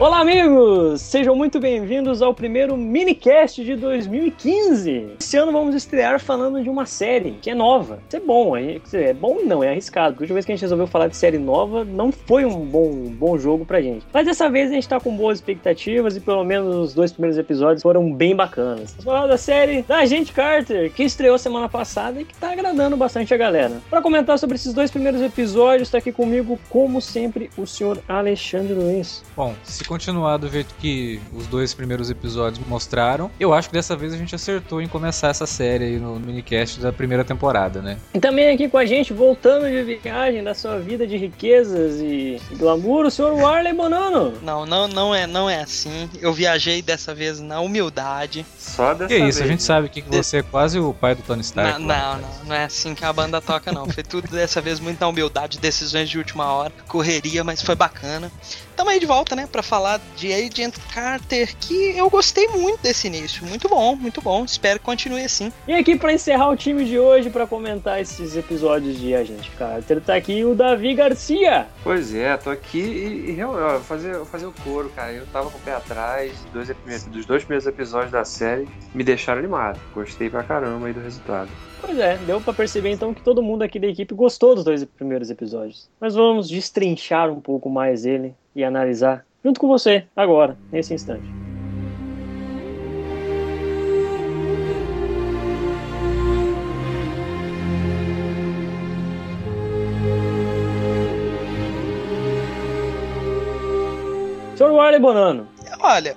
Olá, amigos! Sejam muito bem-vindos ao primeiro minicast de 2015. Esse ano vamos estrear falando de uma série que é nova. Isso é bom, é, é bom não, é arriscado. Porque a última vez que a gente resolveu falar de série nova, não foi um bom, um bom jogo pra gente. Mas dessa vez a gente tá com boas expectativas e pelo menos os dois primeiros episódios foram bem bacanas. Vamos falar da série da Agente Carter, que estreou semana passada e que tá agradando bastante a galera. Para comentar sobre esses dois primeiros episódios, tá aqui comigo, como sempre, o senhor Alexandre Luiz. Bom, se continuar do jeito que os dois primeiros episódios mostraram, eu acho que dessa vez a gente acertou em começar essa série aí no minicast da primeira temporada, né? E também aqui com a gente, voltando de viagem da sua vida de riquezas e glamour, o senhor Warley Bonano. Não, não, não é, não é assim. Eu viajei dessa vez na humildade. Só dessa que vez. isso, a gente né? sabe que você é quase o pai do Tony Stark. Não, não, não, não é assim que a banda toca, não. Foi tudo dessa vez muito na humildade, decisões de última hora, correria, mas foi bacana. Tamo aí de volta, né, para falar de Agent Carter, que eu gostei muito desse início. Muito bom, muito bom. Espero que continue assim. E aqui para encerrar o time de hoje, para comentar esses episódios de Agent Carter, tá aqui o Davi Garcia. Pois é, tô aqui e, e ó, fazer, fazer o coro, cara. Eu tava com o pé atrás dois, dos dois primeiros episódios da série, me deixaram animado. Gostei pra caramba aí do resultado. Pois é, deu para perceber então que todo mundo aqui da equipe gostou dos dois primeiros episódios. Mas vamos destrinchar um pouco mais ele e analisar junto com você agora, nesse instante. Sr. Warley Bonano. Olha,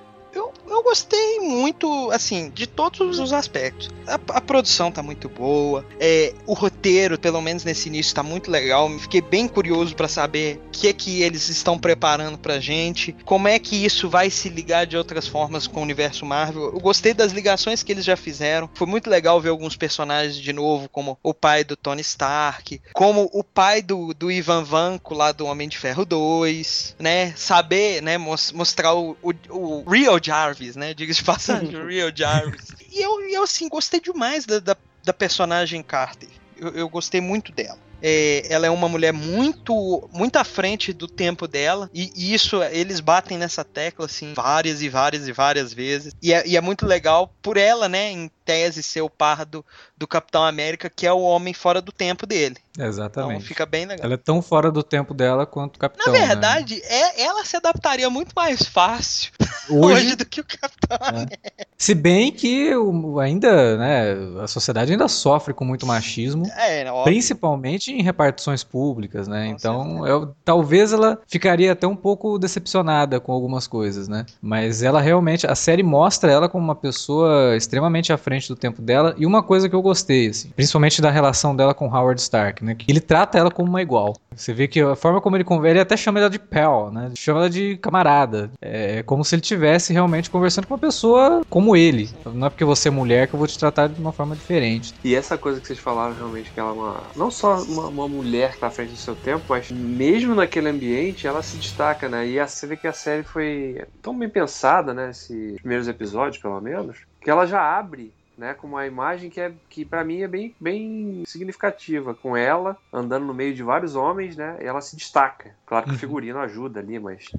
eu gostei muito, assim, de todos os aspectos. A, a produção tá muito boa, é, o roteiro, pelo menos nesse início, tá muito legal. Fiquei bem curioso para saber o que é que eles estão preparando pra gente, como é que isso vai se ligar de outras formas com o universo Marvel. Eu gostei das ligações que eles já fizeram. Foi muito legal ver alguns personagens de novo, como o pai do Tony Stark, como o pai do, do Ivan Vanko lá do Homem de Ferro 2, né? Saber, né, mostrar o, o, o Real Jarvis Jarvis, né? Diga de passagem, Real Jarvis. E eu, eu, assim, gostei demais da, da, da personagem Carter. Eu, eu, gostei muito dela. É, ela é uma mulher muito muito à frente do tempo dela e, e, isso eles batem nessa tecla assim várias e várias e várias vezes e é, e é muito legal por ela né em tese ser o par do, do Capitão América que é o homem fora do tempo dele Exatamente. Então fica bem legal. Ela é tão fora do tempo dela quanto o Capitão. Na né? verdade, né? é, ela se adaptaria muito mais fácil hoje, hoje do que o Capitão. É. Se bem que o, ainda, né, a sociedade ainda sofre com muito machismo, é, principalmente em repartições públicas, né? então, eu, talvez ela ficaria até um pouco decepcionada com algumas coisas, né? Mas ela realmente, a série mostra ela como uma pessoa extremamente à frente do tempo dela e uma coisa que eu gostei, assim, principalmente da relação dela com Howard Stark né? Ele trata ela como uma igual. Você vê que a forma como ele conversa, ele até chama ela de pal, né? Chama ela de camarada. É como se ele tivesse realmente conversando com uma pessoa como ele. Não é porque você é mulher que eu vou te tratar de uma forma diferente. E essa coisa que vocês falaram realmente, que ela é uma. Não só uma, uma mulher que tá à frente do seu tempo, mas mesmo naquele ambiente ela se destaca, né? E você vê que a série foi tão bem pensada, né? Esses primeiros episódios, pelo menos, que ela já abre né, com uma imagem que, é, que para mim é bem, bem significativa, com ela andando no meio de vários homens, né, ela se destaca. Claro que o uhum. figurino ajuda ali, mas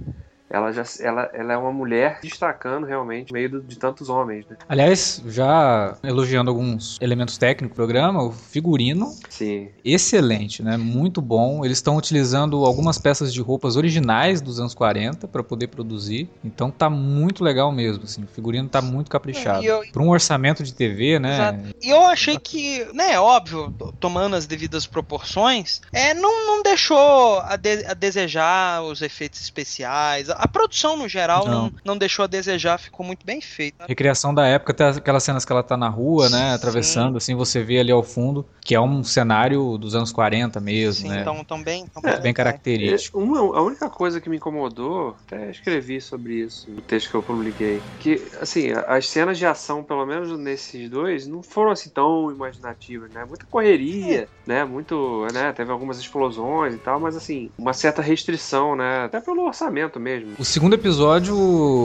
ela já ela, ela é uma mulher destacando realmente no meio de tantos homens. Né? Aliás, já elogiando alguns elementos técnicos do programa, o figurino Sim. excelente, né? Muito bom. Eles estão utilizando algumas peças de roupas originais dos anos 40 para poder produzir. Então tá muito legal mesmo, assim. O figurino tá muito caprichado. É, Para um orçamento de TV, né? Exato. E eu achei que, né, óbvio, tomando as devidas proporções, é não, não deixou a, de, a desejar os efeitos especiais a produção, no geral, não. não, não deixou a desejar, ficou muito bem feita. Recriação da época, até aquelas cenas que ela tá na rua, né? Atravessando, Sim. assim, você vê ali ao fundo, que é um cenário dos anos 40 mesmo, Sim, né? Tão, tão bem, tão é, bem característico. Uma, a única coisa que me incomodou, até escrevi sobre isso no texto que eu publiquei, que, assim, as cenas de ação, pelo menos nesses dois, não foram assim tão imaginativas, né? Muita correria, é. né? Muito, né? Teve algumas explosões e tal, mas assim, uma certa restrição, né? Até pelo orçamento mesmo O segundo episódio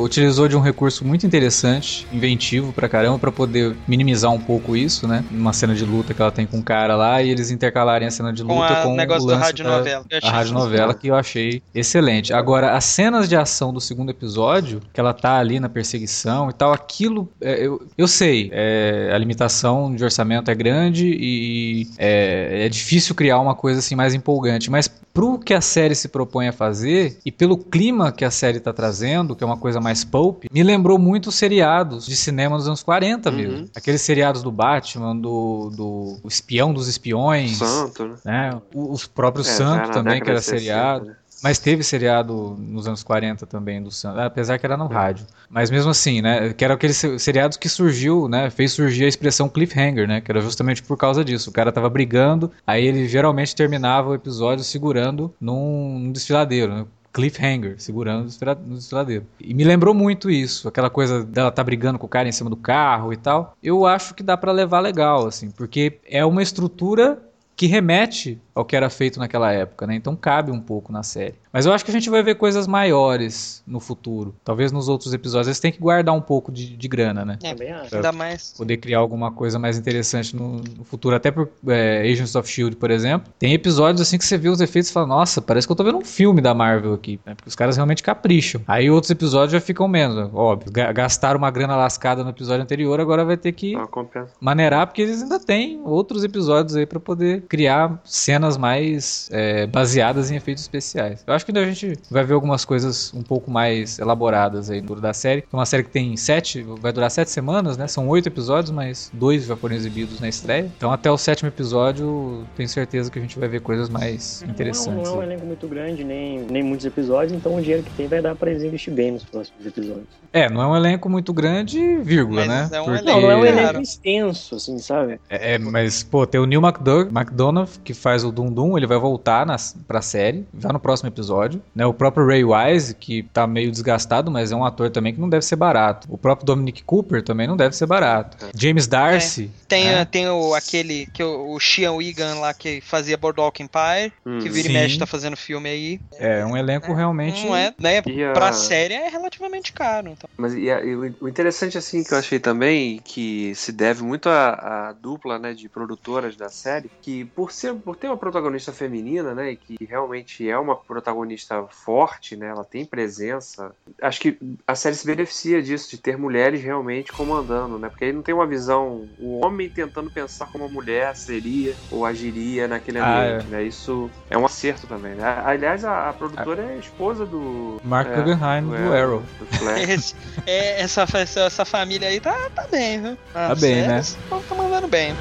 utilizou de um recurso muito interessante, inventivo pra caramba, pra poder minimizar um pouco isso, né? Uma cena de luta que ela tem com um cara lá e eles intercalarem a cena de luta com, a, com negócio o lance da rádio novela. A rádio novela que eu achei excelente. Agora, as cenas de ação do segundo episódio, que ela tá ali na perseguição e tal, aquilo, é, eu, eu sei, é, a limitação de orçamento é grande e é, é difícil criar uma coisa assim mais empolgante, mas pro que a série se propõe a fazer e pelo clima que a série tá trazendo, que é uma coisa mais pulp, me lembrou muito os seriados de cinema dos anos 40 uhum. mesmo. Aqueles seriados do Batman, do, do Espião dos Espiões. Santo, né? né? Os próprios é, Santo também, que era seriado. né? Mas teve seriado nos anos 40 também do Santos, apesar que era no rádio. Mas mesmo assim, né, que era aquele seriado que surgiu, né, fez surgir a expressão cliffhanger, né, que era justamente por causa disso. O cara tava brigando, aí ele geralmente terminava o episódio segurando num, num desfiladeiro, né, cliffhanger, segurando no desfiladeiro. E me lembrou muito isso, aquela coisa dela tá brigando com o cara em cima do carro e tal. Eu acho que dá para levar legal, assim, porque é uma estrutura que remete ao que era feito naquela época, né? Então cabe um pouco na série. Mas eu acho que a gente vai ver coisas maiores no futuro. Talvez nos outros episódios eles têm que guardar um pouco de, de grana, né? É, bem. Ainda mais. Poder criar alguma coisa mais interessante no, no futuro. Até por é, Agents of Shield, por exemplo. Tem episódios assim que você vê os efeitos e fala, nossa, parece que eu tô vendo um filme da Marvel aqui. Né? Porque os caras realmente capricham. Aí outros episódios já ficam menos. Óbvio, gastaram uma grana lascada no episódio anterior, agora vai ter que maneirar, porque eles ainda têm outros episódios aí para poder criar cenas mais é, baseadas em efeitos especiais. Eu acho que a gente vai ver algumas coisas um pouco mais elaboradas aí no da série. É uma série que tem sete, vai durar sete semanas, né? São oito episódios, mas dois já foram exibidos na estreia. Então até o sétimo episódio, tenho certeza que a gente vai ver coisas mais interessantes. Não, não é um elenco muito grande, nem, nem muitos episódios, então o dinheiro que tem vai dar para eles investir bem nos próximos episódios. É, não é um elenco muito grande, vírgula, mas né? É um Porque... Não, não é um elenco extenso, assim, sabe? É, é mas, pô, tem o Neil McDonough, que faz o Doom Doom, ele vai voltar nas, pra série, já no próximo episódio. Né? O próprio Ray Wise, que tá meio desgastado, mas é um ator também que não deve ser barato. O próprio Dominic Cooper também não deve ser barato. James Darcy. É. Tem, né? tem o, aquele, que o, o Sean Wigan lá que fazia Boardwalk Empire, hum. que vira Sim. e mexe tá fazendo filme aí. É, um elenco é, realmente... Não é, né? A... Pra série é relativamente caro. Então. Mas e a, e o interessante, assim, que eu achei também, que se deve muito à, à dupla, né, de produtoras da série, que por, ser, por ter uma protagonista feminina, né, e que realmente é uma protagonista forte, né, ela tem presença, acho que a série se beneficia disso, de ter mulheres realmente comandando, né, porque aí não tem uma visão, o homem tentando pensar como a mulher seria ou agiria naquele ambiente, ah, é. né, isso é um acerto também, né. Aliás, a, a produtora é a esposa do... Mark é, Guggenheim, do, do Arrow. Do Flash. é, essa, essa, família aí tá, tá bem, viu? tá bem, né? Tá mandando bem.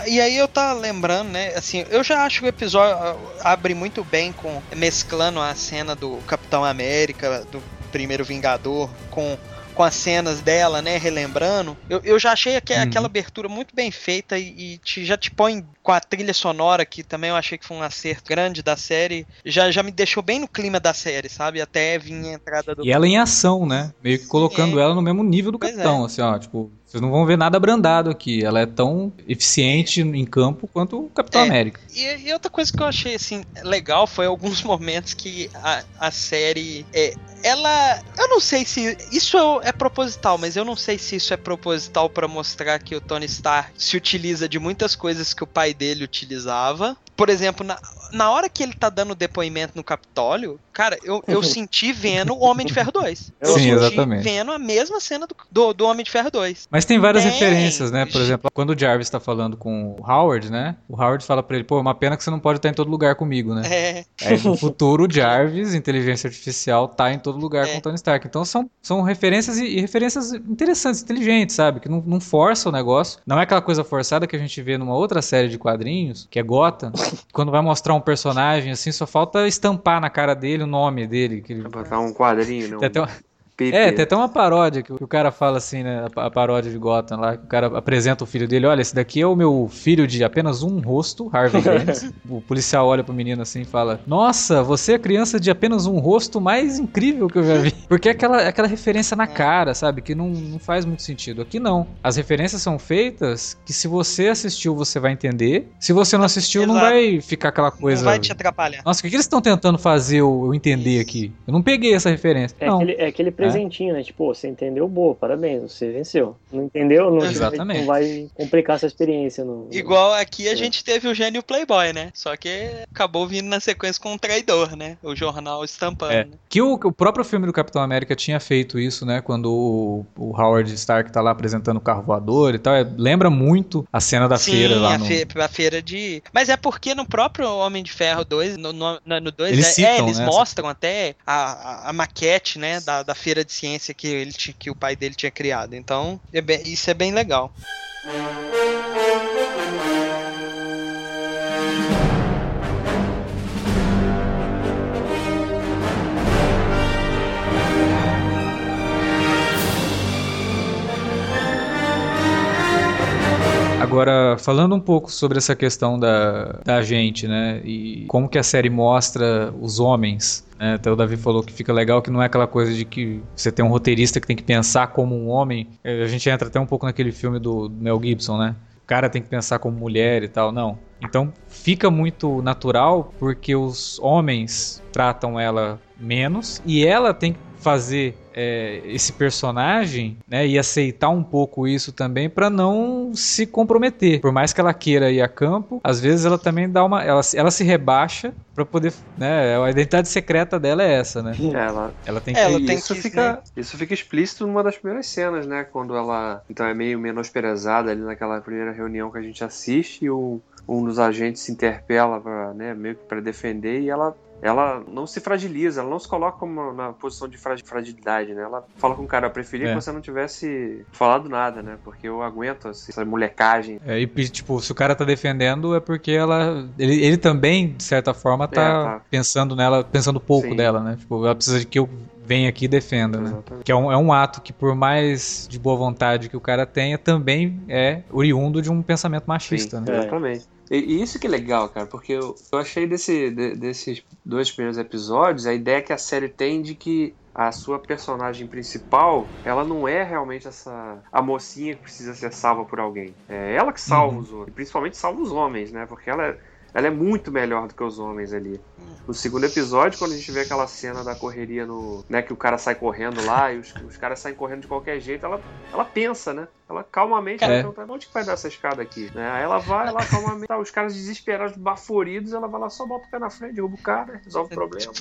Não, e aí eu tava lembrando, né? Assim, eu já acho que o episódio ah, abre muito bem com mesclando a cena do Capitão América, do primeiro Vingador, com com as cenas dela, né, relembrando, eu, eu já achei que, uhum. aquela abertura muito bem feita e, e te, já te põe com a trilha sonora, que também eu achei que foi um acerto grande da série, já, já me deixou bem no clima da série, sabe? Até vir a entrada do. E ela em ação, né? Meio que colocando é. ela no mesmo nível do pois capitão, é. assim, ó, tipo, vocês não vão ver nada brandado aqui. Ela é tão eficiente em campo quanto o Capitão é, América. E, e, outra coisa que eu achei assim legal foi alguns momentos que a, a série é, ela. Eu não sei se. Isso é, é proposital, mas eu não sei se isso é proposital para mostrar que o Tony Stark se utiliza de muitas coisas que o pai dele utilizava. Por exemplo, na, na hora que ele tá dando depoimento no Capitólio, cara, eu, eu senti vendo o Homem de Ferro 2. Eu Sim, senti exatamente. vendo a mesma cena do, do, do Homem de Ferro 2. Mas tem várias tem. referências, né? Por exemplo, quando o Jarvis tá falando com o Howard, né? O Howard fala pra ele, pô, é uma pena que você não pode estar em todo lugar comigo, né? É. Aí no futuro, o Jarvis, inteligência artificial, tá em todo lugar é. com o Tony Stark. Então são, são referências e, e referências interessantes, inteligentes, sabe? Que não, não força o negócio. Não é aquela coisa forçada que a gente vê numa outra série de quadrinhos, que é Gotham. quando vai mostrar um personagem assim, só falta estampar na cara dele o nome dele. Que ele... Botar um quadrinho, não. Tem até, É, tem até uma paródia que o cara fala assim, né? A paródia de Gotham lá, que o cara apresenta o filho dele, olha, esse daqui é o meu filho de apenas um rosto, Harvey Dent. o policial olha pro menino assim e fala, nossa, você é criança de apenas um rosto mais incrível que eu já vi. Porque é aquela, é aquela referência na cara, sabe? Que não, não faz muito sentido. Aqui não. As referências são feitas que se você assistiu, você vai entender. Se você não assistiu, Exato. não vai ficar aquela coisa... Não vai te atrapalhar. Nossa, o que, que eles estão tentando fazer eu, eu entender aqui? Eu não peguei essa referência. É, aquele, é aquele presentinho, é. né? Tipo, você entendeu, boa, parabéns, você venceu. Não entendeu, não, Exatamente. não vai complicar essa experiência. No, Igual aqui a é. gente teve o gênio Playboy, né? Só que acabou vindo na sequência com um traidor, né? O jornal estampando. É. Né? Que o, o, próprio filme do Capitão América tinha feito isso, né? Quando o, o Howard Stark tá lá apresentando o carro voador e tal. É, lembra muito a cena da Sim, feira lá. A, no... fe a feira de. Mas é porque no próprio Homem de Ferro 2, no 2, no, no dois, eles, é, citam, é, eles né? mostram até a, a, a, maquete, né? Da, da feira de ciência que, ele, que o pai dele tinha criado. Então, é bem, isso é bem legal. Agora, falando um pouco sobre essa questão da, da gente, né? E como que a série mostra os homens né? Até o Davi falou que fica legal que não é aquela coisa de que você tem um roteirista que tem que pensar como um homem. É, a gente entra até um pouco naquele filme do Mel Gibson, né? O cara tem que pensar como mulher e tal. Não. Então fica muito natural porque os homens tratam ela menos e ela tem que fazer é, esse personagem né, e aceitar um pouco isso também para não se comprometer. Por mais que ela queira ir a campo, às vezes ela também dá uma. Ela, ela se rebaixa para poder. Né, a identidade secreta dela é essa, né? É, ela, ela tem que. Ela tem isso, que, fica, né? isso fica explícito numa das primeiras cenas, né? Quando ela. Então é meio menosprezada ali naquela primeira reunião que a gente assiste e o um dos agentes se interpela para né, meio que para defender e ela ela não se fragiliza, ela não se coloca como na posição de fragilidade, né? Ela fala com o cara, eu preferia é. que você não tivesse falado nada, né? Porque eu aguento essa molecagem. É, e tipo, se o cara tá defendendo é porque ela. Ele, ele também, de certa forma, tá, é, tá. pensando nela, pensando pouco Sim. dela, né? Tipo, ela precisa de que eu venha aqui e defenda, né? Que é um, é um ato que, por mais de boa vontade que o cara tenha, também é oriundo de um pensamento machista, Sim, né? Exatamente. E, isso que é legal, cara, porque eu, eu achei desse, de, desses dois primeiros episódios a ideia que a série tem de que a sua personagem principal, ela não é realmente essa a mocinha que precisa ser salva por alguém. É ela que salva uhum. os outros, principalmente salva os homens, né? Porque ela é, ela é muito melhor do que os homens ali. No segundo episódio, quando a gente vê aquela cena da correria no. né, que o cara sai correndo lá e os, os caras saem correndo de qualquer jeito, ela, ela pensa, né? Ela calmamente é. pergunta, onde que vai dar essa escada aqui? Né? Aí ela vai lá calmamente, tá, os caras desesperados, baforidos, ela vai lá, só bota o pé na frente, derruba o cara, resolve o problema.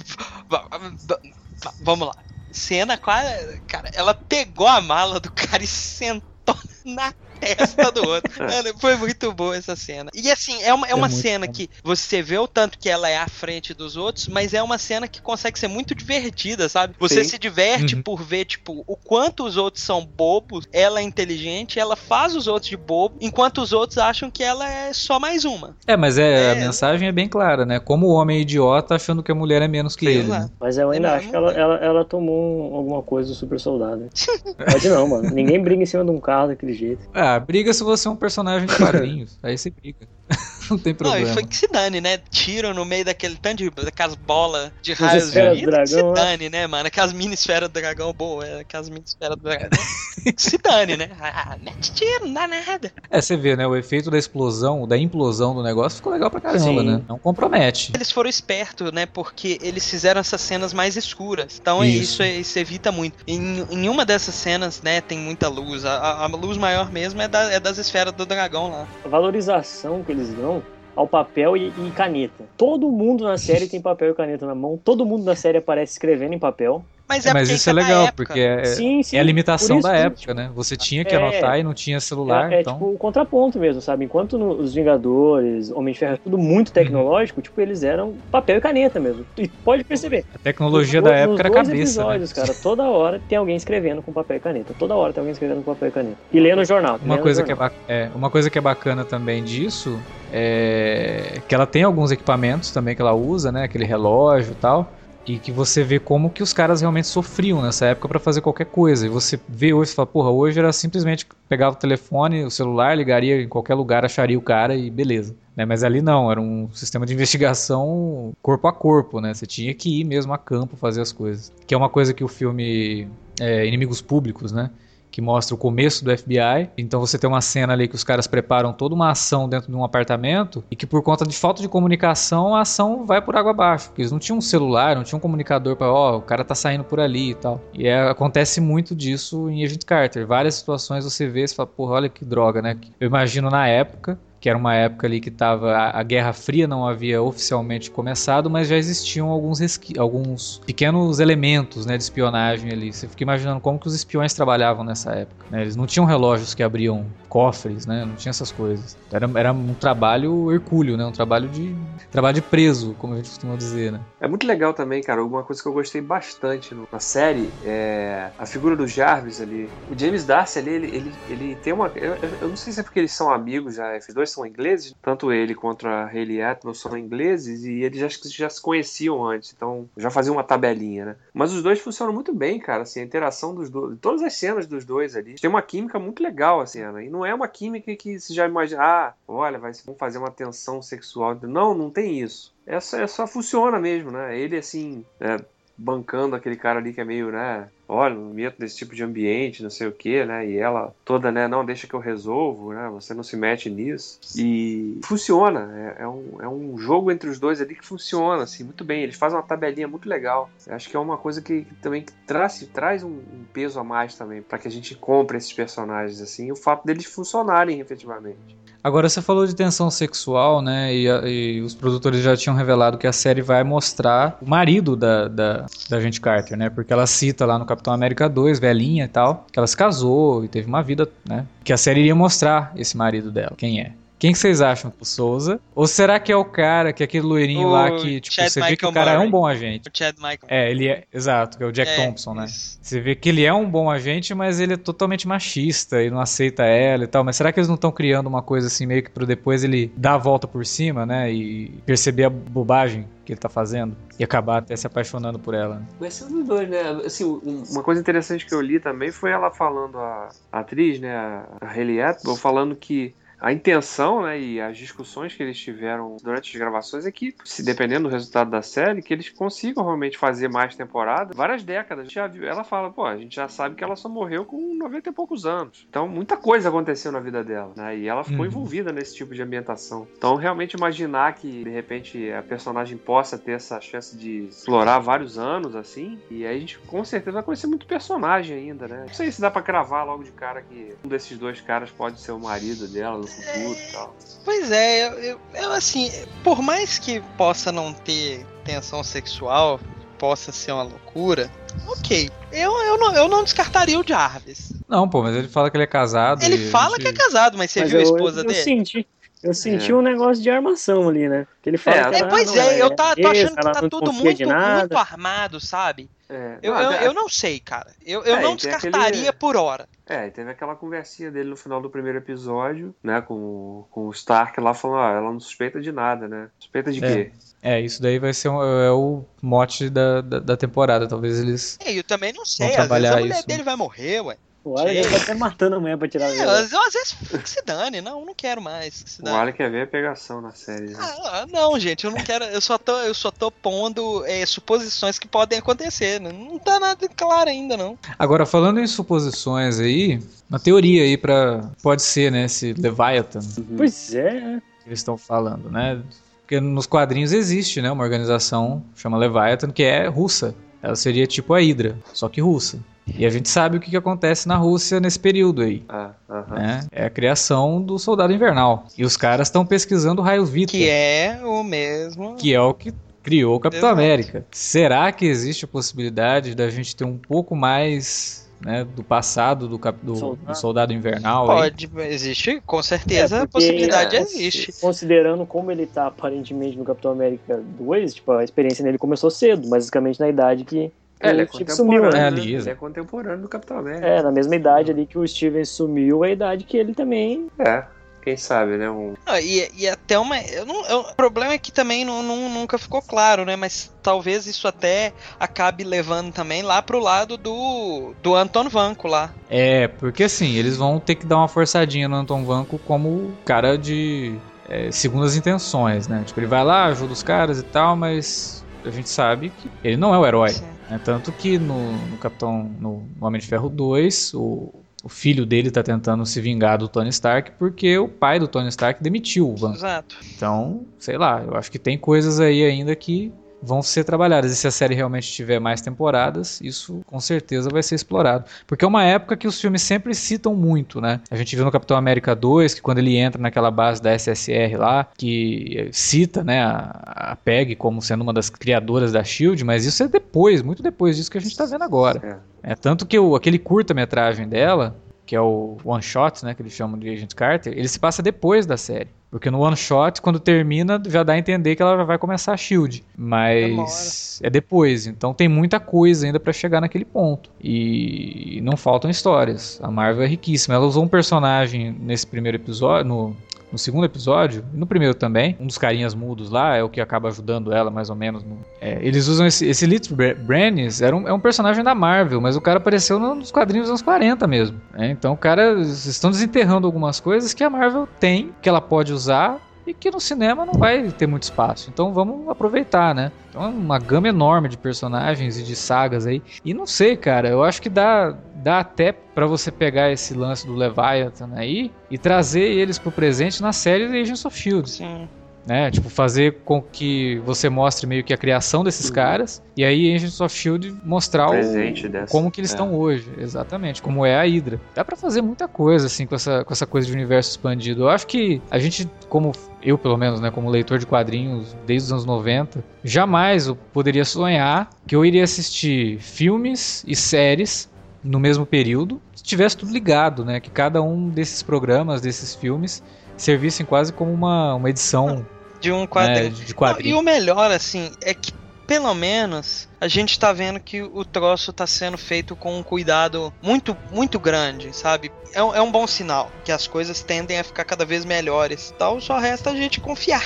Vamos lá. Cena quase. Cara, ela pegou a mala do cara e sentou na testa do outro. Mano, foi muito boa essa cena. E assim, é uma, é, é uma cena bom. que você vê o tanto que ela é à frente dos outros, mas é uma cena que consegue ser muito divertida, sabe? Você Sim. se diverte uhum. por ver, tipo, o quanto os outros são bobos, ela é inteligente, ela faz os outros de bobo, enquanto os outros acham que ela é só mais uma. É, mas é, é... a mensagem é bem clara, né? Como o homem é idiota achando que a mulher é menos que Sim, ele. Né? Mas eu ainda acho que ela, ela, ela tomou alguma coisa do super soldado. Pode não, mano. Ninguém briga em cima de um carro daquele jeito. Ah, briga se você é um personagem de quadrinhos. aí você briga. não tem problema. Não, e foi que se dane, né? Tiro no meio daquele tanto de daquelas bolas de raios de. Dragão, se né? dane, né, mano? Aquelas mini esferas do dragão, boa, é, aquelas mini esferas do dragão. se dane, né? Ah, mete tiro, não dá nada. É, você vê, né? O efeito da explosão, da implosão do negócio ficou legal pra caramba, Sim. né? Não compromete. Eles foram espertos, né? Porque eles fizeram essas cenas mais escuras. Então isso, isso, isso evita muito. Em, em uma dessas cenas, né, tem muita luz. A, a luz maior mesmo é, da, é das esferas do dragão lá. A valorização que eles dão ao papel e, e, caneta. Todo mundo na série tem papel e caneta na mão, todo mundo na série aparece escrevendo em papel. Mas, é mas isso é legal, porque é, sim, sim, é a limitação isso, da época, né? Você tinha que é, anotar e não tinha celular. É, é então... tipo o contraponto mesmo, sabe? Enquanto no, os Vingadores, Homem de Ferro, tudo muito uhum. tecnológico, uhum. tipo, eles eram papel e caneta mesmo. E pode perceber. A tecnologia nos, da época era cabeça. Né? episódios, né? cara, toda hora tem alguém escrevendo com papel e caneta. Toda hora tem alguém escrevendo com papel e caneta. E lendo o jornal. Uma, coisa, jornal. Que é, uma coisa que é bacana também disso é que ela tem alguns equipamentos também que ela usa, né? Aquele relógio e tal e que você vê como que os caras realmente sofriam nessa época para fazer qualquer coisa. E você vê hoje e fala, porra, hoje era simplesmente pegava o telefone, o celular, ligaria em qualquer lugar, acharia o cara e beleza. Né? Mas ali não, era um sistema de investigação corpo a corpo, né? Você tinha que ir mesmo a campo fazer as coisas. Que é uma coisa que o filme é, Inimigos Públicos, né? Que mostra o começo do FBI. Então você tem uma cena ali que os caras preparam toda uma ação dentro de um apartamento e que por conta de falta de comunicação a ação vai por água abaixo. Porque eles não tinham um celular, não tinham um comunicador para, ó, oh, o cara tá saindo por ali e tal. E é, acontece muito disso em Agent Carter. Várias situações você vê e fala, porra, olha que droga, né? Eu imagino na época que era uma época ali que tava a, Guerra Fria não havia oficialmente começado, mas já existiam alguns, alguns pequenos elementos né, de espionagem ali. Você fica imaginando como que os espiões trabalhavam nessa época. Né? Eles não tinham relógios que abriam cofres, né? Não tinha essas coisas. Era, era um trabalho hercúleo, né? Um trabalho de trabalho de preso, como a gente costuma dizer, né? É muito legal também, cara. Uma coisa que eu gostei bastante na série é a figura do Jarvis ali. O James Darcy ali, ele, ele, ele tem uma. Eu, eu não sei se é porque eles são amigos, já os dois são ingleses, tanto ele quanto a Hayley Atwell são ingleses e eles já, já se conheciam antes, então já faziam uma tabelinha, né? Mas os dois funcionam muito bem, cara. Assim, a interação dos dois, todas as cenas dos dois ali, tem uma química muito legal, assim, né? E não é uma química que se já imagina, ah, olha, vai fazer uma tensão sexual. Não, não tem isso. É só, é só funciona mesmo, né? Ele, assim, né, bancando aquele cara ali que é meio, né? Olha, não meto nesse tipo de ambiente, não sei o que, né? E ela toda, né? Não, deixa que eu resolvo, né? Você não se mete nisso. E funciona. É, é, um, é um jogo entre os dois ali que funciona, assim, muito bem. Eles fazem uma tabelinha muito legal. Acho que é uma coisa que, que também traz, traz um, um, peso a mais também, para que a gente compre esses personagens, assim, o fato deles funcionarem efetivamente. Agora você falou de tensão sexual, né? E, e, os produtores já tinham revelado que a série vai mostrar o marido da, da, da gente Carter, né? Porque ela cita lá no Capitão América 2, velhinha e tal, que ela se casou e teve uma vida, né? Que a série iria mostrar esse marido dela, quem é. Quem que vocês acham? O Souza? Ou será que é o cara, que é aquele loirinho o lá que, tipo, Chad você Michael vê que o cara Murray. é um bom agente? O Chad Michael. É, ele é, exato, que é o Jack é, Thompson, né? Isso. Você vê que ele é um bom agente, mas ele é totalmente machista e não aceita ela e tal. Mas será que eles não estão criando uma coisa assim meio que para depois ele dar a volta por cima, né? E perceber a bobagem que ele tá fazendo e acabar até se apaixonando por ela. Vai ser um dos dois, né? Assim, uma coisa interessante que eu li também foi ela falando, a, atriz, né, a Hayley Atwell, falando que a intenção né, e as discussões que eles tiveram durante as gravações é que, se dependendo do resultado da série, que eles consigam realmente fazer mais temporadas. Várias décadas. Já viu, ela fala, pô, a gente já sabe que ela só morreu com 90 e poucos anos. Então, muita coisa aconteceu na vida dela. Né, e ela ficou uhum. envolvida nesse tipo de ambientação. Então, realmente imaginar que, de repente, a personagem possa ter essa chance de explorar vários anos, assim, e aí a gente com certeza vai conhecer muito personagem ainda, né? Não sei se dá pra cravar logo de cara que um desses dois caras pode ser o marido dela futuro e tal. Pois é, eu, eu, eu, assim, por mais que possa não ter tensão sexual, possa ser uma loucura, ok. Eu, eu, não, eu não descartaria o Jarvis. Não, pô, mas ele fala que ele é casado. Ele fala gente... que é casado, mas você mas viu eu, a esposa eu, dele? Eu senti. Eu senti é. um negócio de armação ali, né? Que ele fala. É, que, é pois é, eu tá, tô achando que tá tudo muito, muito armado, sabe? É. Eu, não, eu, eu, não sei, cara. Eu, eu é, não descartaria aquele... por hora. É, teve aquela conversinha dele no final do primeiro episódio, né, com, com o Stark lá falando, ah, ela não suspeita de nada, né? Suspeita de é. quê? É, isso daí vai ser um, é o mote da, da, da, temporada. Talvez eles. É, eu também não sei. Às vezes a mulher isso. dele vai morrer, ué. O Alec tá até matando a mulher pra tirar é, a às, às vezes que se dane, não, não quero mais. Que se dane. O Alec quer ver a pegação na série. Né? Ah, não, gente, eu não quero. Eu só tô, eu só tô pondo é, suposições que podem acontecer. Né? Não tá nada claro ainda, não. Agora, falando em suposições aí, uma teoria aí pra. Pode ser, né? Esse Leviathan. Pois é. Que eles estão falando, né? Porque nos quadrinhos existe, né? Uma organização chama Leviathan que é russa. Ela seria tipo a Hydra, só que russa. E a gente sabe o que, que acontece na Rússia nesse período aí. Ah, uh -huh. né? É a criação do soldado invernal. E os caras estão pesquisando o raio Vita. Que é o mesmo. Que é o que criou o Capitão Exato. América. Será que existe a possibilidade da gente ter um pouco mais né, do passado do, do, soldado. do soldado invernal. Pode, aí. existe, com certeza é, a possibilidade é, existe. Considerando como ele tá aparentemente no Capitão América 2, tipo, a experiência dele começou cedo, basicamente na idade que é, ele é tipo, sumiu, né? É, ele é contemporâneo do Capitão América. É, na mesma idade ali que o Steven sumiu, a idade que ele também. É. quem sabe, né? Um... Ah, e, e até uma. Eu não, eu, o problema é que também não, não, nunca ficou claro, né? Mas talvez isso até acabe levando também lá pro lado do, do Anton Vanco lá. É, porque assim, eles vão ter que dar uma forçadinha no Anton Vanco como cara de é, segundas intenções, né? Tipo, ele vai lá, ajuda os caras e tal, mas a gente sabe que ele não é o herói. Né? Tanto que no, no Capitão, no Homem de Ferro 2, o, o filho dele tá tentando se vingar do Tony Stark porque o pai do Tony Stark demitiu o Van. Exato. Então, sei lá, eu acho que tem coisas aí ainda que vão ser trabalhadas. E se a série realmente tiver mais temporadas, isso com certeza vai ser explorado. Porque é uma época que os filmes sempre citam muito, né? A gente viu no Capitão América 2 que quando ele entra naquela base da SSR lá, que cita, né, a, a PEG como sendo uma das criadoras da Shield, mas isso é depois, muito depois disso que a gente tá vendo agora. É, é tanto que o, aquele curta-metragem dela, que é o one shot, né, que eles chamam de Agent Carter, ele se passa depois da série. Porque no one shot, quando termina, já dá a entender que ela já vai começar a Shield. Mas Demora. é depois. Então tem muita coisa ainda para chegar naquele ponto. E não faltam histórias. A Marvel é riquíssima. Ela usou um personagem nesse primeiro episódio, no no segundo episódio, e no primeiro também, um dos carinhas mudos lá é o que acaba ajudando ela, mais ou menos. No, é, eles usam esse, esse Little Brannis, era um, é um personagem da Marvel, mas o cara apareceu nos quadrinhos dos anos 40 mesmo. Né? Então, o cara, estão desenterrando algumas coisas que a Marvel tem, que ela pode usar e que no cinema não vai ter muito espaço. Então vamos aproveitar, né? Então é uma gama enorme de personagens e de sagas aí. E não sei, cara, eu acho que dá, dá até para você pegar esse lance do Leviathan aí e trazer eles pro presente na série Agents of Shield. Sim né? Tipo, fazer com que você mostre meio que a criação desses uhum. caras e aí Agents of Shield mostrar o, o como que eles é. estão hoje, exatamente, como é a Hydra. Dá para fazer muita coisa assim com essa, com essa coisa de universo expandido. Eu acho que a gente, como eu pelo menos, né, como leitor de quadrinhos desde os anos 90, jamais eu poderia sonhar que eu iria assistir filmes e séries no mesmo período, se tivesse tudo ligado, né? Que cada um desses programas, desses filmes, servissem quase como uma, uma edição de um quadrinho. Né, de quadrinho. Não, e o melhor, assim, é que pelo menos a gente tá vendo que o troço tá sendo feito com um cuidado muito, muito grande, sabe? É, é um bom sinal que as coisas tendem a ficar cada vez melhores. Tal, só resta a gente confiar.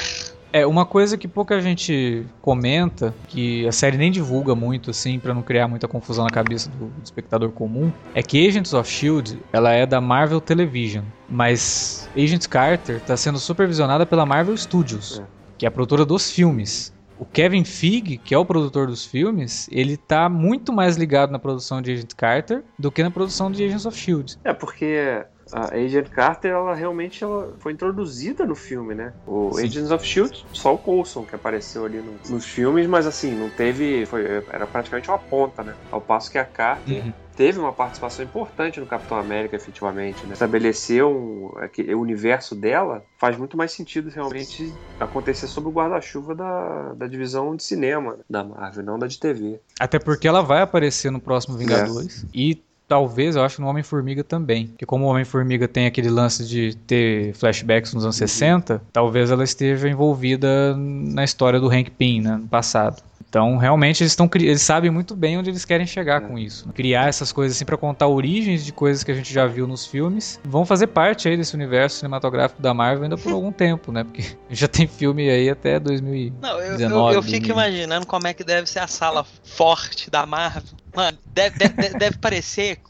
É, uma coisa que pouca gente comenta, que a série nem divulga muito, assim, para não criar muita confusão na cabeça do, do, espectador comum, é que Agents of S.H.I.E.L.D., ela é da Marvel Television, mas Agents Carter está sendo supervisionada pela Marvel Studios, é. que é a produtora dos filmes. O Kevin Feige, que é o produtor dos filmes, ele tá muito mais ligado na produção de Agent Carter do que na produção de Agents of S.H.I.E.L.D. É, porque a Agent Carter, ela realmente ela foi introduzida no filme, né? O Sim. Agents of S.H.I.E.L.D., só o Coulson que apareceu ali no, nos filmes, mas assim, não teve... Foi, era praticamente uma ponta, né? Ao passo que a Carter... Uhum teve uma participação importante no Capitão América, efetivamente. Né? Estabeleceu um, o universo dela faz muito mais sentido realmente acontecer sob o guarda-chuva da, da divisão de cinema da Marvel, não da de TV. Até porque ela vai aparecer no próximo Vingadores é. e talvez, eu acho, no Homem-Formiga também. Porque como o Homem-Formiga tem aquele lance de ter flashbacks nos anos 60, uhum. talvez ela esteja envolvida na história do Hank Pym, né, no passado. Então, realmente, eles, estão, eles sabem muito bem onde eles querem chegar é. com isso. Né? Criar essas coisas assim para contar origens de coisas que a gente já viu nos filmes. Vão fazer parte aí desse universo cinematográfico da Marvel ainda por algum tempo, né? Porque já tem filme aí até 2019. Não, eu, eu, eu fico imaginando como é que deve ser a sala forte da Marvel. Mano, deve, deve, deve parecer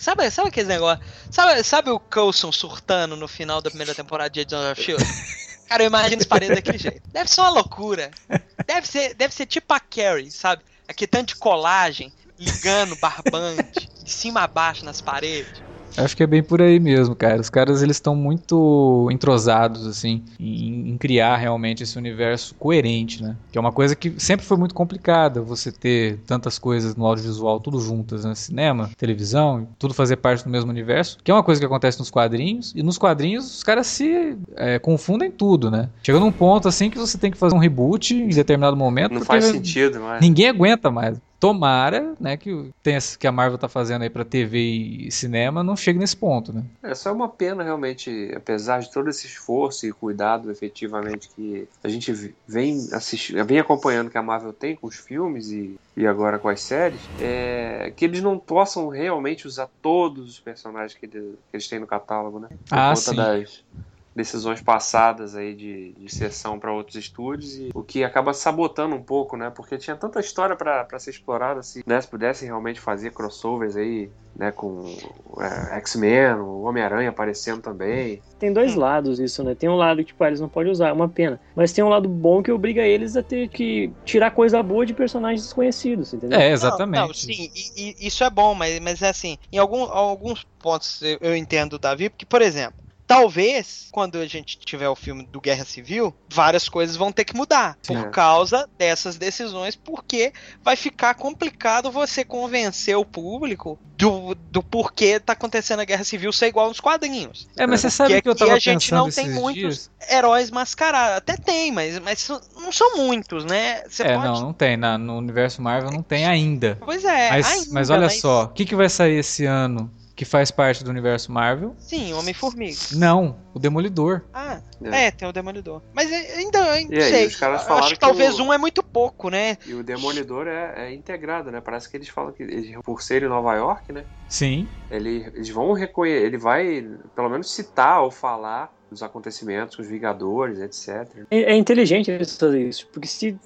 Sabe, sabe aqueles negócios? Sabe, sabe o Coulson surtando no final da primeira temporada de Agents of Shield? Cara, eu imagino os paredes daquele jeito. Deve ser uma loucura. Deve ser, deve ser tipo a Carrie, sabe? Aquele tanto de colagem, ligando barbante, de cima a baixo nas paredes. Acho que é bem por aí mesmo, cara. Os caras eles estão muito entrosados assim em, em, criar realmente esse universo coerente, né? Que é uma coisa que sempre foi muito complicada você ter tantas coisas no audiovisual tudo juntas, né? Cinema, televisão, tudo fazer parte do mesmo universo, que é uma coisa que acontece nos quadrinhos e nos quadrinhos os caras se é, confundem tudo, né? Chega num ponto assim que você tem que fazer um reboot em determinado momento. Não faz sentido, mas... Ninguém aguenta mais tomara, né, que, tem, que a Marvel tá fazendo aí pra TV e cinema não chegue nesse ponto, né? É só uma pena realmente, apesar de todo esse esforço e cuidado efetivamente que a gente vem assistindo, vem acompanhando que a Marvel tem com os filmes e, e agora com as séries, é, que eles não possam realmente usar todos os personagens que, eles, que eles têm no catálogo, né? Por ah, conta sim. das decisões passadas aí de, de sessão para outros estúdios, e o que acaba sabotando um pouco, né? Porque tinha tanta história para ser explorada, se, né, se pudessem realmente fazer crossovers aí, né, com é, X-Men, o Homem-Aranha aparecendo também. Tem dois hum. lados isso, né? Tem um lado que, tipo, eles não podem usar, é uma pena. Mas tem um lado bom que obriga eles a ter que tirar coisa boa de personagens desconhecidos, entendeu? É, exatamente. Não, não, sim, e, e, isso é bom, mas, mas é assim, em algum, alguns pontos eu, eu entendo o Davi, porque, por exemplo, talvez, quando a gente tiver o filme do Guerra Civil, várias coisas vão ter que mudar Sim. por causa dessas decisões, porque vai ficar complicado você convencer o público do, do porquê tá acontecendo a Guerra Civil ser igual nos quadrinhos. É, mas você sabe que, que eu tava a gente não tem muitos dias? heróis mascarados. Até tem, mas, mas não são muitos, né? Você é, pode... não, não tem. Na, no universo Marvel não tem ainda. Pois é, mas, ainda, mas olha mas... só, o que, que vai sair esse ano que faz parte do universo Marvel. Sim, Homem-Formiga. Não, o Demolidor. Ah, é, é tem o Demolidor. Mas ainda, ainda não sei. Os caras falaram Acho que, que talvez o... um é muito pouco, né? E o Demolidor é, é, integrado, né? Parece que eles falam que eles, por ser em Nova York, né? Sim. Ele, eles vão reconhecer, ele vai pelo menos citar ou falar os acontecimentos com os Vingadores, etc. É, é inteligente eles fazer isso, porque se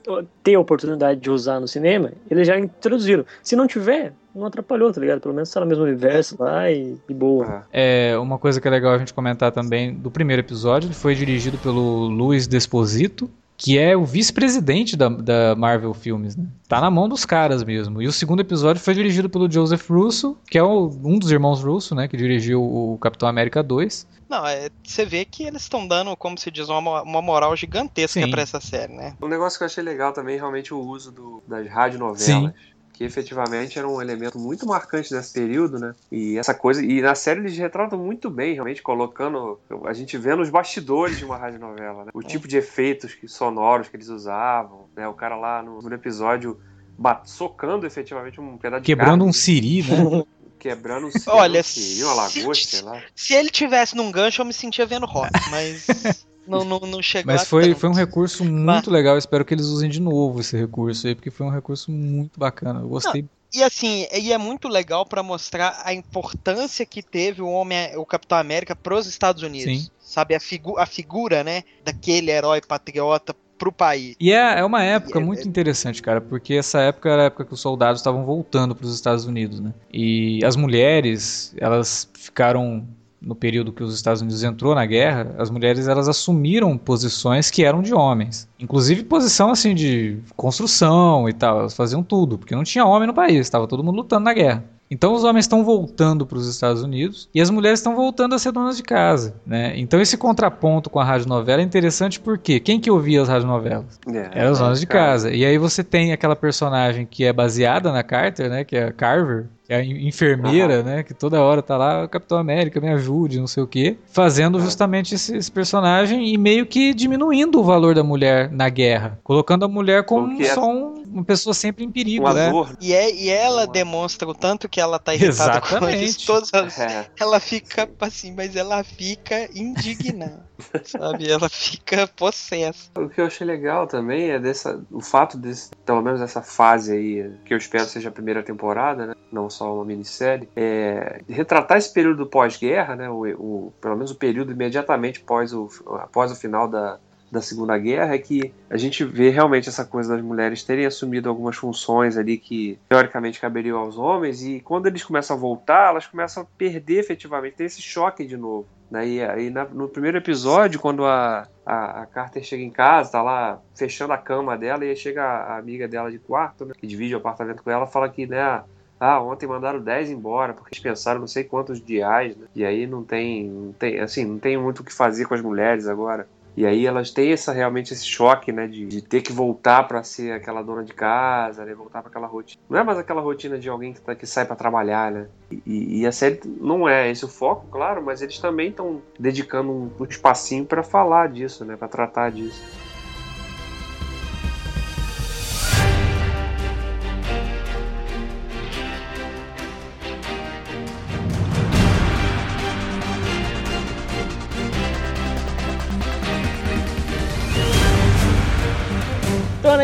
tem a oportunidade de usar no cinema, eles já introduziram. Se não tiver, não atrapalhou, tá ligado? Pelo menos tá no mesmo universo lá e, e boa. É, uma coisa que é legal a gente comentar também do primeiro episódio, ele foi dirigido pelo Luiz Desposito, que é o vice-presidente da, da, Marvel Filmes, né? Tá na mão dos caras mesmo. E o segundo episódio foi dirigido pelo Joseph Russo, que é o, um dos irmãos Russo, né? Que dirigiu o Capitão América 2. Não, é, você vê que eles estão dando, como se diz, uma, uma moral gigantesca para essa série, né? Um negócio que eu achei legal também, realmente, o uso do, das radionovelas. Sim que efetivamente era um elemento muito marcante desse período, né? E essa coisa, e na série eles retratam muito bem, realmente, colocando a gente vendo os bastidores de uma radionovela, né? O é. tipo de efeitos que, sonoros que eles usavam, né? O cara lá no, no episódio bat, socando efetivamente um pedaço de Quebrando carne, um siri, né? Quebrando um siri, Olha, um siri, uma lagosta, se, sei lá. Se ele tivesse num gancho, eu me sentia vendo rock, mas não, não, não chegou Mas foi, foi um recurso muito legal. Espero que eles usem de novo esse recurso aí, porque foi um recurso muito bacana. Eu gostei. Não, e assim, e é muito legal para mostrar a importância que teve o homem, o Capitão América para os Estados Unidos. Sim. Sabe a, figu a figura, né, daquele herói patriota pro país. E é, é uma época é, muito é... interessante, cara, porque essa época era a época que os soldados estavam voltando para os Estados Unidos, né? E as mulheres, elas ficaram no período que os Estados Unidos entrou na guerra, as mulheres elas assumiram posições que eram de homens. Inclusive posição assim de construção e tal, elas faziam tudo, porque não tinha homem no país, estava todo mundo lutando na guerra. Então os homens estão voltando para os Estados Unidos e as mulheres estão voltando a ser donas de casa, né? Então esse contraponto com a radionovela é interessante porque quem que ouvia as radionovelas? É, Eram as donas de casa. E aí você tem aquela personagem que é baseada na Carter, né? Que é a Carver, que é a enfermeira, uhum. né? Que toda hora tá lá, Capitão América, me ajude, não sei o quê. Fazendo justamente esse, esse, personagem e meio que diminuindo o valor da mulher na guerra. Colocando a mulher como é só um, uma pessoa sempre em perigo, um né? E, é, e ela demonstra o tanto que ela tá irritada Exatamente. com eles. Todas as, é. Ela fica assim, mas ela fica indignada. sabe? Ela fica possessa. O que eu achei legal também é dessa, o fato desse, pelo menos essa fase aí, que eu espero seja a primeira temporada, né? Não só uma minissérie, é retratar esse período pós-guerra, né? O, o, pelo menos o período imediatamente pós o, após o final da, da Segunda Guerra é que a gente vê realmente essa coisa das mulheres terem assumido algumas funções ali que teoricamente caberiam aos homens e quando eles começam a voltar, elas começam a perder efetivamente, tem esse choque de novo. Né? E aí no primeiro episódio, quando a, a, a, Carter chega em casa, tá lá fechando a cama dela e aí chega a, amiga dela de quarto, né, que divide o apartamento com ela, fala que, né, ah, ontem mandaram 10 embora, porque eles pensaram não sei quantos dias, né? E aí não tem, não tem, assim, não tem muito o que fazer com as mulheres agora. E aí elas têm essa, realmente esse choque, né, de, de ter que voltar para ser aquela dona de casa, né, voltar para aquela rotina. Não é mais aquela rotina de alguém que, tá, que sai para trabalhar, né? E, e, a série não é esse o foco, claro, mas eles também estão dedicando um, um espacinho para falar disso, né, para tratar disso.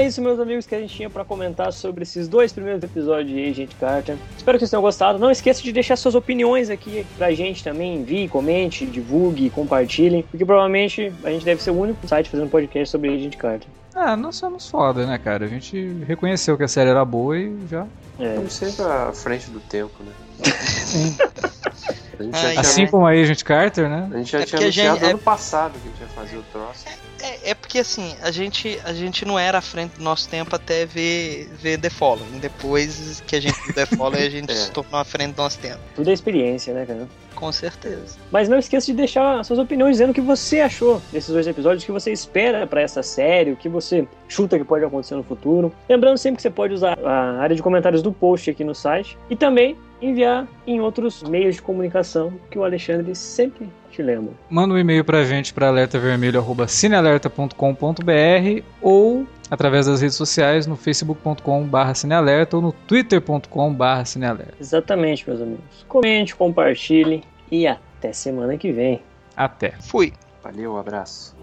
Era isso, meus amigos, que a gente tinha para comentar sobre esses dois primeiros episódios de Agent Carter. Espero que vocês tenham gostado. Não esqueça de deixar suas opiniões aqui pra gente também. Envie, comente, divulgue, compartilhe. Porque provavelmente a gente deve ser o único site fazendo podcast sobre Agent Carter. Ah, nós somos foda, né, cara? A gente reconheceu que a série era boa e já. É. Estamos sempre à frente do tempo, né? Sim. assim como a Agent Carter, né? A gente já é tinha anunciado gente, ano é... passado que a gente ia fazer o troço. É, é, porque assim, a gente, a gente não era à frente do nosso tempo até ver, ver The Fallen. Depois que a gente viu The Fallen, a gente é. se tornou à frente do nosso tempo. Tudo é experiência, né, cara? Com certeza. Mas não esqueça de deixar suas opiniões dizendo o que você achou desses dois episódios, o que você espera para essa série, o que você chuta que pode acontecer no futuro. Lembrando sempre que você pode usar a área de comentários do post aqui no site e também enviar em outros meios de comunicação que o Alexandre sempre te lembra. Manda um e-mail pra gente para alertavermelho.cinealerta.com.br ou através das redes sociais no facebook.com.br cinealerta ou no twitter.com.br cinealerta. Exatamente, meus amigos. Comente, compartilhe e até semana que vem. Até. Fui. Valeu, um abraço.